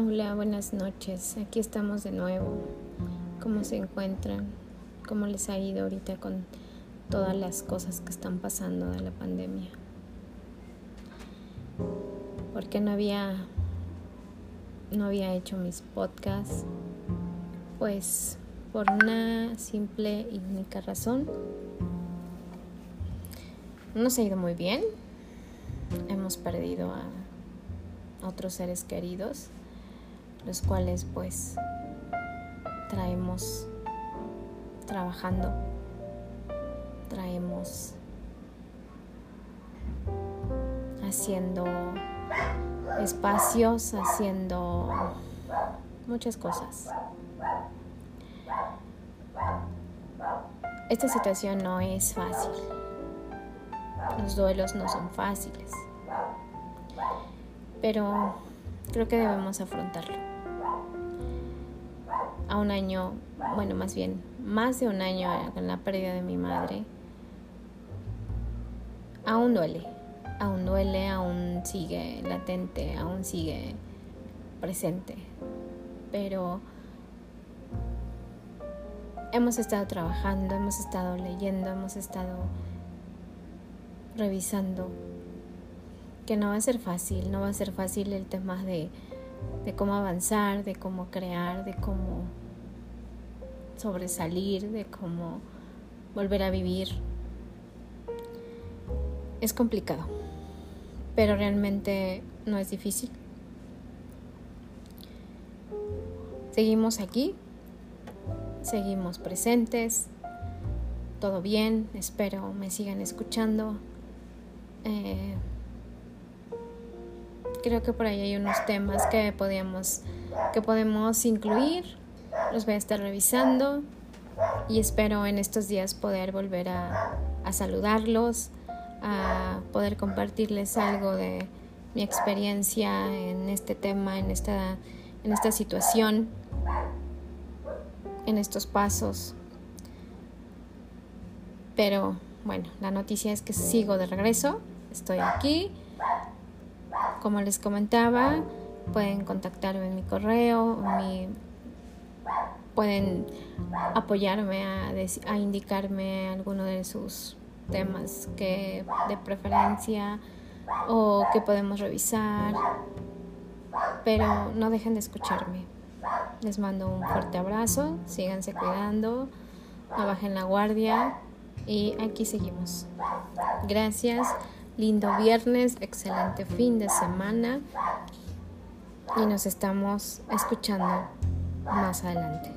Hola, buenas noches. Aquí estamos de nuevo. ¿Cómo se encuentran? ¿Cómo les ha ido ahorita con todas las cosas que están pasando de la pandemia? Porque no había no había hecho mis podcasts? Pues por una simple y única razón. No nos ha ido muy bien. Hemos perdido a otros seres queridos, los cuales pues traemos trabajando, traemos haciendo espacios, haciendo muchas cosas. Esta situación no es fácil. Los duelos no son fáciles pero creo que debemos afrontarlo. A un año, bueno, más bien, más de un año con la pérdida de mi madre, aún duele, aún duele, aún sigue latente, aún sigue presente, pero hemos estado trabajando, hemos estado leyendo, hemos estado revisando que no va a ser fácil, no va a ser fácil el tema de, de cómo avanzar, de cómo crear, de cómo sobresalir, de cómo volver a vivir. Es complicado, pero realmente no es difícil. Seguimos aquí, seguimos presentes, todo bien, espero me sigan escuchando. Eh, creo que por ahí hay unos temas que podíamos, que podemos incluir. Los voy a estar revisando y espero en estos días poder volver a, saludarlos, a poder compartirles algo de mi experiencia en este tema, en esta, en esta situación, en estos pasos. Pero bueno, la noticia es que sigo de regreso, estoy aquí como les comentaba, pueden contactarme en mi correo, pueden apoyarme a, a indicarme alguno de sus temas que de preferencia o que podemos revisar, pero no dejen de escucharme. Les mando un fuerte abrazo, síganse cuidando, no bajen la guardia y aquí seguimos. Gracias. Lindo viernes, excelente fin de semana y nos estamos escuchando más adelante.